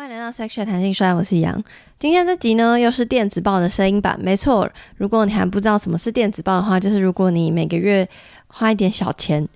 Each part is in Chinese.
欢迎来到 Section 弹性衰，我是杨。今天这集呢，又是电子报的声音版。没错，如果你还不知道什么是电子报的话，就是如果你每个月花一点小钱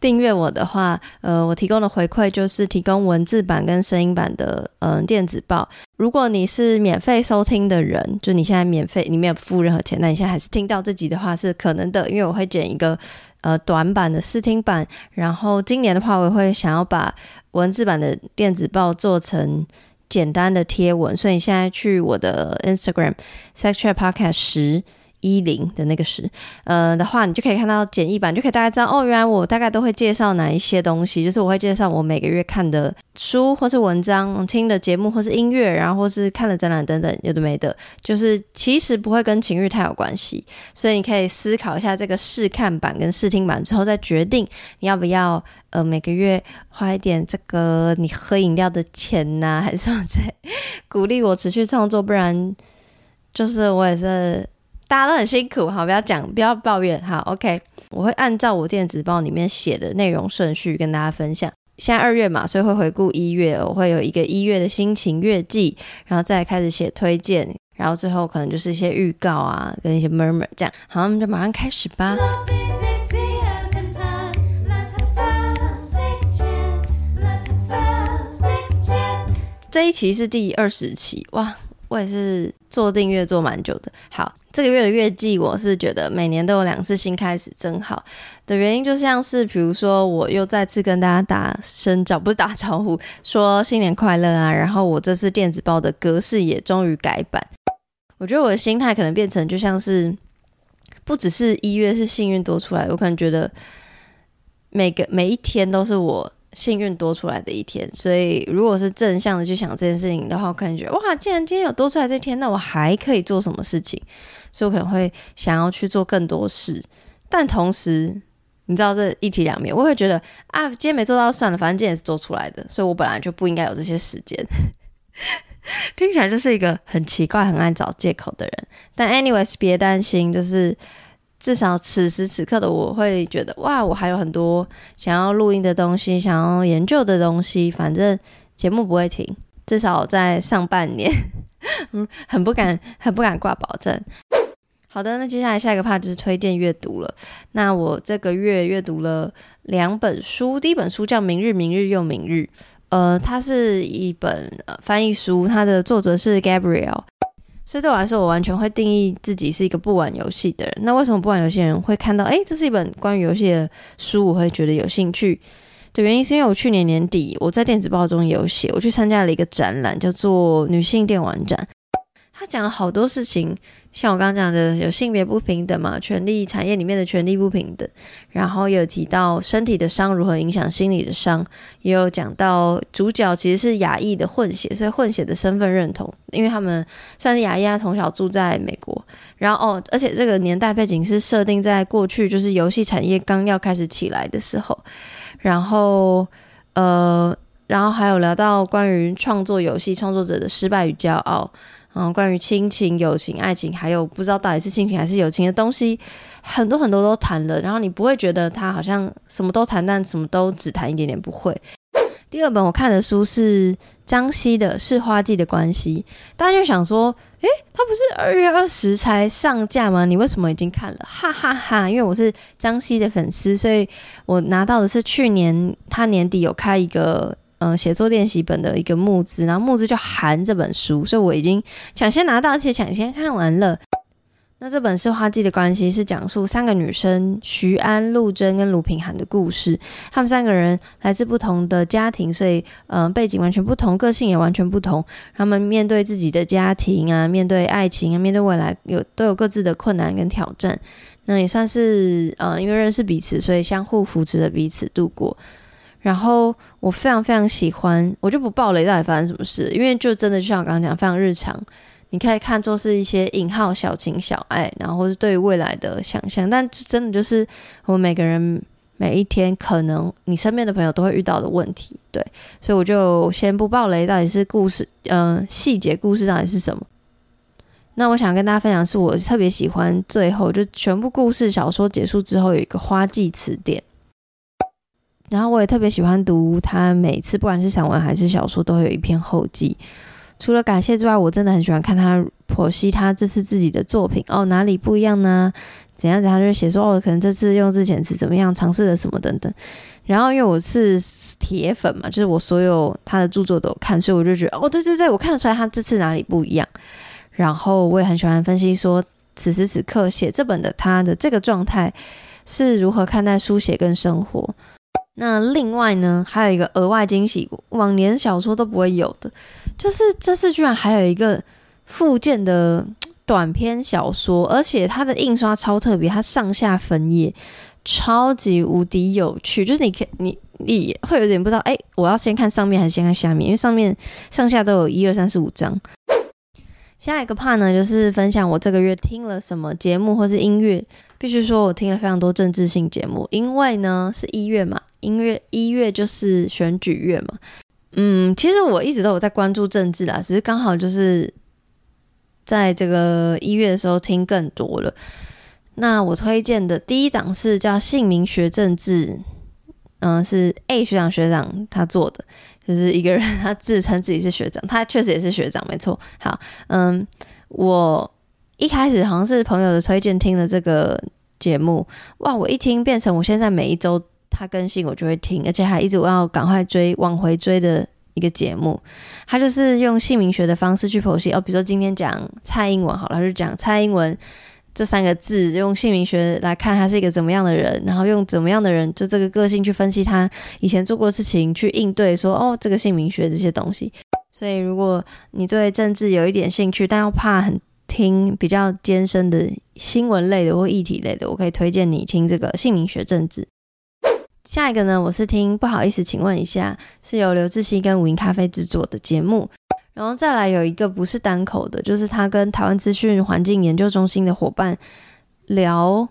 订阅我的话，呃，我提供的回馈就是提供文字版跟声音版的嗯、电子报。如果你是免费收听的人，就你现在免费，你没有付任何钱，那你现在还是听到这集的话是可能的，因为我会剪一个。呃，短版的试听版，然后今年的话，我会想要把文字版的电子报做成简单的贴文，所以你现在去我的 Instagram Sex Chat Podcast 十。一零的那个十，呃的话，你就可以看到简易版，就可以大概知道哦，原来我大概都会介绍哪一些东西，就是我会介绍我每个月看的书或是文章、听的节目或是音乐，然后或是看的展览等等，有的没的，就是其实不会跟情欲太有关系，所以你可以思考一下这个试看版跟试听版之后再决定你要不要呃每个月花一点这个你喝饮料的钱呐、还是说在鼓励我持续创作，不然就是我也是。大家都很辛苦，好，不要讲，不要抱怨，好，OK，我会按照我电子报里面写的内容顺序跟大家分享。现在二月嘛，所以会回顾一月，我会有一个一月的心情月记，然后再开始写推荐，然后最后可能就是一些预告啊，跟一些 murmur 这样。好，我们就马上开始吧。这一期是第二十期，哇，我也是做订阅做蛮久的，好。这个月的月季，我是觉得每年都有两次新开始，真好的原因，就像是比如说，我又再次跟大家打声招，不是打招呼，说新年快乐啊。然后我这次电子报的格式也终于改版，我觉得我的心态可能变成就像是，不只是一月是幸运多出来，我可能觉得每个每一天都是我。幸运多出来的一天，所以如果是正向的去想这件事情的话，我可能觉得哇，既然今天有多出来这天，那我还可以做什么事情？所以我可能会想要去做更多事。但同时，你知道这一体两面，我会觉得啊，今天没做到算了，反正今天也是做出来的，所以我本来就不应该有这些时间。听起来就是一个很奇怪、很爱找借口的人。但 anyways，别担心，就是。至少此时此刻的我会觉得，哇，我还有很多想要录音的东西，想要研究的东西。反正节目不会停，至少在上半年，嗯，很不敢，很不敢挂保证。好的，那接下来下一个 part 就是推荐阅读了。那我这个月阅读了两本书，第一本书叫《明日，明日又明日》，呃，它是一本呃翻译书，它的作者是 Gabriel。所以对我来说，我完全会定义自己是一个不玩游戏的人。那为什么不玩游戏的人会看到，诶，这是一本关于游戏的书，我会觉得有兴趣的原因，是因为我去年年底我在电子报中有写，我去参加了一个展览，叫做女性电玩展。他讲了好多事情，像我刚刚讲的，有性别不平等嘛，权力产业里面的权力不平等，然后有提到身体的伤如何影响心理的伤，也有讲到主角其实是亚裔的混血，所以混血的身份认同，因为他们算是亚裔，他从小住在美国，然后哦，而且这个年代背景是设定在过去，就是游戏产业刚要开始起来的时候，然后呃，然后还有聊到关于创作游戏创作者的失败与骄傲。嗯，关于亲情、友情、爱情，还有不知道到底是亲情还是友情的东西，很多很多都谈了。然后你不会觉得他好像什么都谈，但什么都只谈一点点，不会。第二本我看的书是张西的《是花季的关系》，大家就想说，诶，他不是二月二十才上架吗？你为什么已经看了？哈哈哈！因为我是张西的粉丝，所以我拿到的是去年他年底有开一个。嗯，写作练习本的一个募资，然后募资就含这本书，所以我已经抢先拿到，而且抢先看完了。那这本是花季的关系，是讲述三个女生徐安、陆贞跟卢平涵的故事。她们三个人来自不同的家庭，所以嗯，背景完全不同，个性也完全不同。她们面对自己的家庭啊，面对爱情啊，面对未来有都有各自的困难跟挑战。那也算是嗯，因为认识彼此，所以相互扶持着彼此度过。然后我非常非常喜欢，我就不爆雷到底发生什么事，因为就真的就像我刚刚讲，非常日常，你可以看作是一些引号小情小爱，然后是对于未来的想象，但真的就是我们每个人每一天可能你身边的朋友都会遇到的问题，对，所以我就先不爆雷，到底是故事，嗯、细节故事到底是什么？那我想跟大家分享是，我特别喜欢最后就全部故事小说结束之后有一个花季词典。然后我也特别喜欢读他每次不管是散文还是小说，都会有一篇后记。除了感谢之外，我真的很喜欢看他剖析他这次自己的作品哦，哪里不一样呢？怎样怎样，他就写说哦，可能这次用字遣词怎么样，尝试了什么等等。然后因为我是铁粉嘛，就是我所有他的著作都有看，所以我就觉得哦，对对对，我看得出来他这次哪里不一样。然后我也很喜欢分析说，此时此刻写这本的他的这个状态是如何看待书写跟生活。那另外呢，还有一个额外惊喜，往年小说都不会有的，就是这次居然还有一个附件的短篇小说，而且它的印刷超特别，它上下分页超级无敌有趣，就是你看你你会有点不知道，哎，我要先看上面还是先看下面？因为上面上下都有一二三四五章。下一个 part 呢，就是分享我这个月听了什么节目或是音乐。必须说我听了非常多政治性节目，因为呢是一月嘛。音乐一月就是选举月嘛，嗯，其实我一直都有在关注政治啦，只是刚好就是在这个一月的时候听更多了。那我推荐的第一档是叫《姓名学政治》，嗯，是 A 学长学长他做的，就是一个人他自称自己是学长，他确实也是学长，没错。好，嗯，我一开始好像是朋友的推荐听的这个节目，哇，我一听变成我现在每一周。他更新我就会听，而且还一直我要赶快追往回追的一个节目。他就是用姓名学的方式去剖析哦，比如说今天讲蔡英文好了，他就讲蔡英文这三个字，用姓名学来看他是一个怎么样的人，然后用怎么样的人就这个个性去分析他以前做过的事情，去应对说哦这个姓名学这些东西。所以如果你对政治有一点兴趣，但又怕很听比较艰深的新闻类的或议题类的，我可以推荐你听这个姓名学政治。下一个呢，我是听不好意思，请问一下，是由刘志熙跟五音咖啡制作的节目，然后再来有一个不是单口的，就是他跟台湾资讯环境研究中心的伙伴聊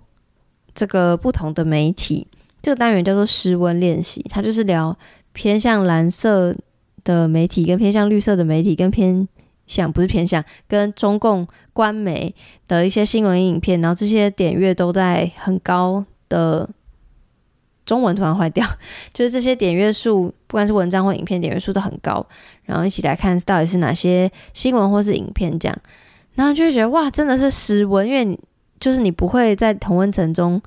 这个不同的媒体，这个单元叫做失温练习，他就是聊偏向蓝色的媒体跟偏向绿色的媒体跟偏向不是偏向跟中共官媒的一些新闻影片，然后这些点阅都在很高的。中文突然坏掉，就是这些点阅数，不管是文章或影片，点阅数都很高。然后一起来看到底是哪些新闻或是影片这样，然后就会觉得哇，真的是失温，因为你就是你不会在同温层中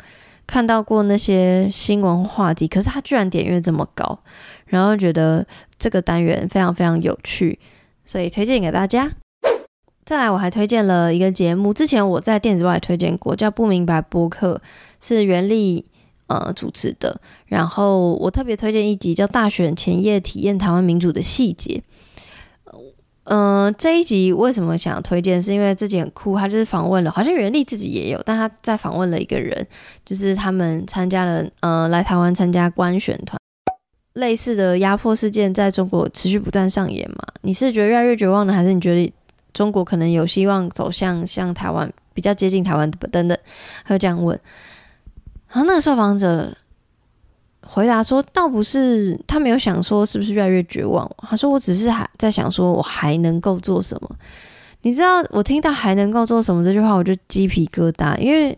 看到过那些新闻话题，可是它居然点阅这么高，然后觉得这个单元非常非常有趣，所以推荐给大家。再来，我还推荐了一个节目，之前我在电子报也推荐过，叫不明白播客，是袁立。呃，主持的。然后我特别推荐一集叫《大选前夜体验台湾民主的细节》。嗯、呃，这一集为什么想要推荐？是因为这集很酷，他就是访问了，好像袁立自己也有，但他在访问了一个人，就是他们参加了呃来台湾参加官选团，类似的压迫事件在中国持续不断上演嘛？你是觉得越来越绝望呢，还是你觉得中国可能有希望走向像台湾比较接近台湾的等等？他就这样问。然后那个受访者回答说：“倒不是他没有想说是不是越来越绝望，他说我只是还在想说我还能够做什么。你知道我听到还能够做什么这句话，我就鸡皮疙瘩，因为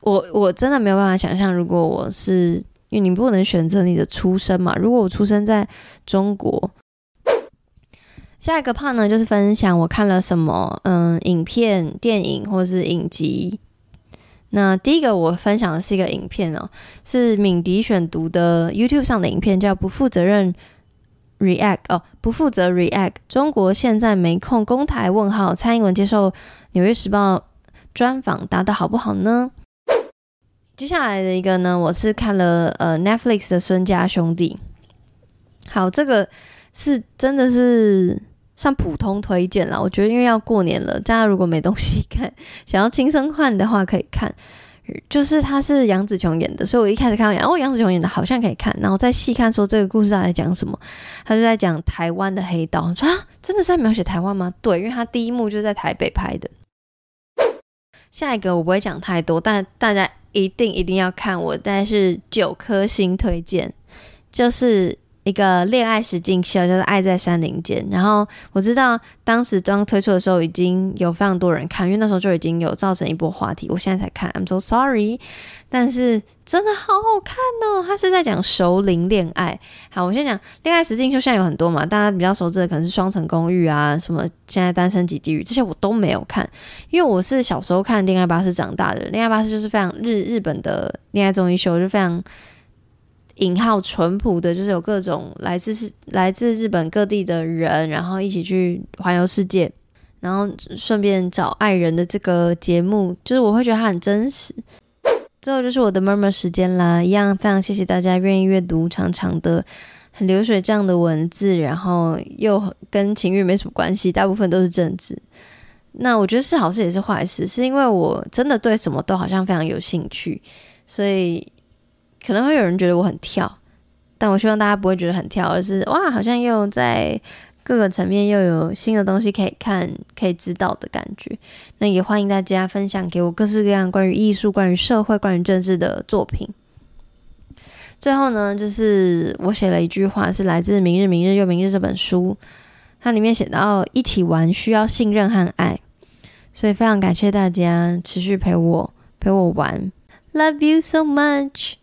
我我真的没有办法想象，如果我是因为你不能选择你的出生嘛，如果我出生在中国，下一个 part 呢就是分享我看了什么嗯影片、电影或是影集。”那第一个我分享的是一个影片哦，是敏迪选读的 YouTube 上的影片，叫“不负责任 React” 哦，不负责 React。中国现在没空公台？问号。蔡英文接受《纽约时报》专访，答的好不好呢？接下来的一个呢，我是看了呃 Netflix 的《孙家兄弟》。好，这个是真的是。算普通推荐啦，我觉得因为要过年了，大家如果没东西看，想要轻松看的话可以看。就是他是杨紫琼演的，所以我一开始看到哦，杨紫琼演的好像可以看，然后再细看说这个故事在讲什么，他就在讲台湾的黑道。说啊，真的是在描写台湾吗？对，因为他第一幕就是在台北拍的。下一个我不会讲太多，但大家一定一定要看，我大概是九颗星推荐，就是。一个恋爱实境秀，叫做《爱在山林间》。然后我知道当时刚推出的时候已经有非常多人看，因为那时候就已经有造成一波话题。我现在才看，I'm so sorry。但是真的好好看哦！他是在讲熟龄恋爱。好，我先讲恋爱实境秀，现在有很多嘛，大家比较熟知的可能是《双层公寓》啊，什么现在单身即地狱这些我都没有看，因为我是小时候看《恋爱巴士》长大的。《恋爱巴士》就是非常日日本的恋爱综艺秀，就非常。引号淳朴的，就是有各种来自是来自日本各地的人，然后一起去环游世界，然后顺便找爱人的这个节目，就是我会觉得它很真实。最后就是我的 murmur 时间啦，一样非常谢谢大家愿意阅读长长的、很流水账的文字，然后又跟情欲没什么关系，大部分都是政治。那我觉得是好事也是坏事，是因为我真的对什么都好像非常有兴趣，所以。可能会有人觉得我很跳，但我希望大家不会觉得很跳，而是哇，好像又在各个层面又有新的东西可以看、可以知道的感觉。那也欢迎大家分享给我各式各样关于艺术、关于社会、关于政治的作品。最后呢，就是我写了一句话，是来自《明日、明日又明日》这本书，它里面写到：一起玩需要信任和爱，所以非常感谢大家持续陪我陪我玩，Love you so much。